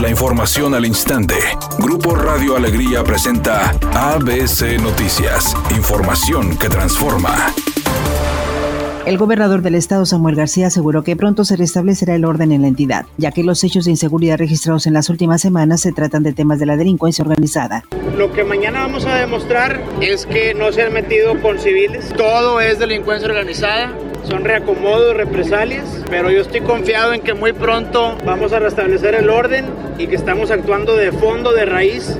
La información al instante. Grupo Radio Alegría presenta ABC Noticias. Información que transforma. El gobernador del estado, Samuel García, aseguró que pronto se restablecerá el orden en la entidad, ya que los hechos de inseguridad registrados en las últimas semanas se tratan de temas de la delincuencia organizada. Lo que mañana vamos a demostrar es que no se han metido con civiles, todo es delincuencia organizada, son reacomodos, represalias, pero yo estoy confiado en que muy pronto vamos a restablecer el orden y que estamos actuando de fondo, de raíz,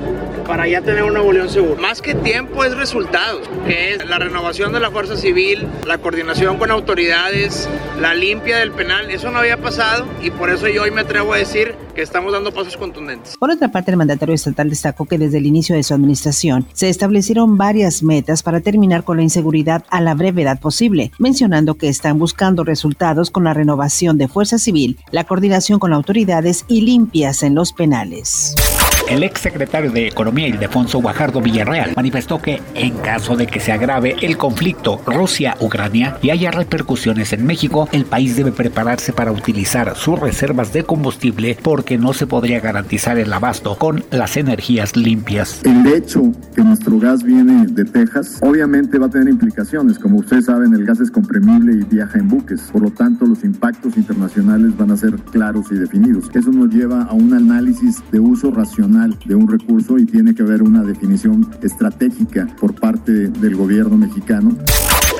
para ya tener una evolución segura. Más que tiempo es resultados, que es la renovación de la fuerza civil, la coordinación con autoridades, la limpia del penal, eso no había pasado y por eso yo hoy me atrevo a decir que estamos dando pasos contundentes. Por otra parte, el mandatario estatal destacó que desde el inicio de su administración se establecieron varias metas para terminar con la inseguridad a la brevedad posible, mencionando que están buscando resultados con la renovación de fuerza civil, la coordinación con autoridades y limpias en los penales. El exsecretario de Economía, Ildefonso Guajardo Villarreal, manifestó que en caso de que se agrave el conflicto Rusia-Ucrania y haya repercusiones en México, el país debe prepararse para utilizar sus reservas de combustible porque no se podría garantizar el abasto con las energías limpias. El hecho que nuestro gas viene de Texas, obviamente va a tener implicaciones. Como ustedes saben, el gas es comprimible y viaja en buques. Por lo tanto, los impactos internacionales van a ser claros y definidos. Eso nos lleva a un análisis de uso racional de un recurso y tiene que haber una definición estratégica por parte del gobierno mexicano.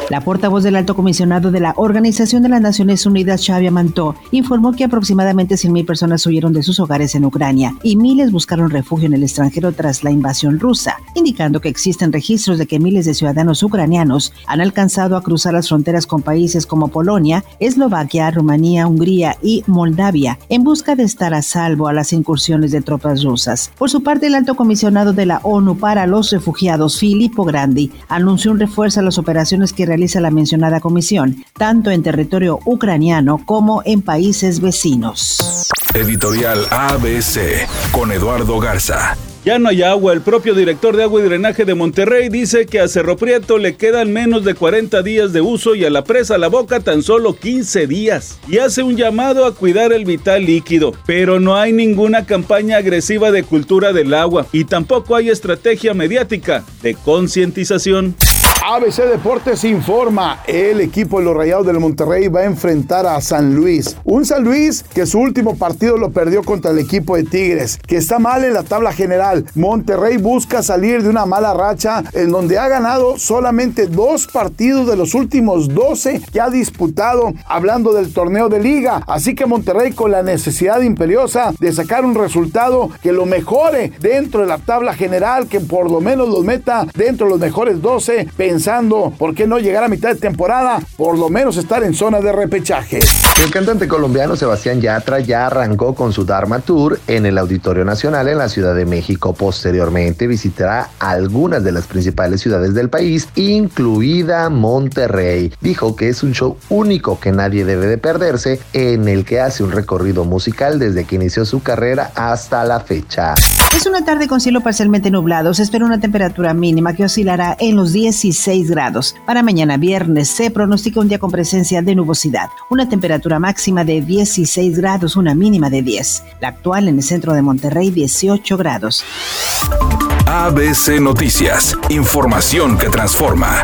La portavoz del alto comisionado de la Organización de las Naciones Unidas, Xavier Mantó, informó que aproximadamente 100.000 personas huyeron de sus hogares en Ucrania y miles buscaron refugio en el extranjero tras la invasión rusa, indicando que existen registros de que miles de ciudadanos ucranianos han alcanzado a cruzar las fronteras con países como Polonia, Eslovaquia, Rumanía, Hungría y Moldavia en busca de estar a salvo a las incursiones de tropas rusas. Por su parte, el alto comisionado de la ONU para los refugiados, Filippo Grandi, anunció un refuerzo a las operaciones que realizan realiza la mencionada comisión, tanto en territorio ucraniano como en países vecinos. Editorial ABC con Eduardo Garza. Ya no hay agua. El propio director de agua y drenaje de Monterrey dice que a Cerro Prieto le quedan menos de 40 días de uso y a la presa La Boca tan solo 15 días. Y hace un llamado a cuidar el vital líquido. Pero no hay ninguna campaña agresiva de cultura del agua y tampoco hay estrategia mediática de concientización. ABC Deportes informa, el equipo de los Rayados del Monterrey va a enfrentar a San Luis. Un San Luis que su último partido lo perdió contra el equipo de Tigres, que está mal en la tabla general. Monterrey busca salir de una mala racha en donde ha ganado solamente dos partidos de los últimos 12 que ha disputado, hablando del torneo de liga. Así que Monterrey con la necesidad imperiosa de sacar un resultado que lo mejore dentro de la tabla general, que por lo menos los meta dentro de los mejores 12 pensando por qué no llegar a mitad de temporada, por lo menos estar en zona de repechaje. El cantante colombiano Sebastián Yatra ya arrancó con su Dharma Tour en el Auditorio Nacional en la Ciudad de México. Posteriormente visitará algunas de las principales ciudades del país, incluida Monterrey. Dijo que es un show único que nadie debe de perderse, en el que hace un recorrido musical desde que inició su carrera hasta la fecha. Es una tarde con cielo parcialmente nublado. Se espera una temperatura mínima que oscilará en los 16 grados. Para mañana viernes se pronostica un día con presencia de nubosidad. Una temperatura máxima de 16 grados, una mínima de 10. La actual en el centro de Monterrey, 18 grados. ABC Noticias. Información que transforma.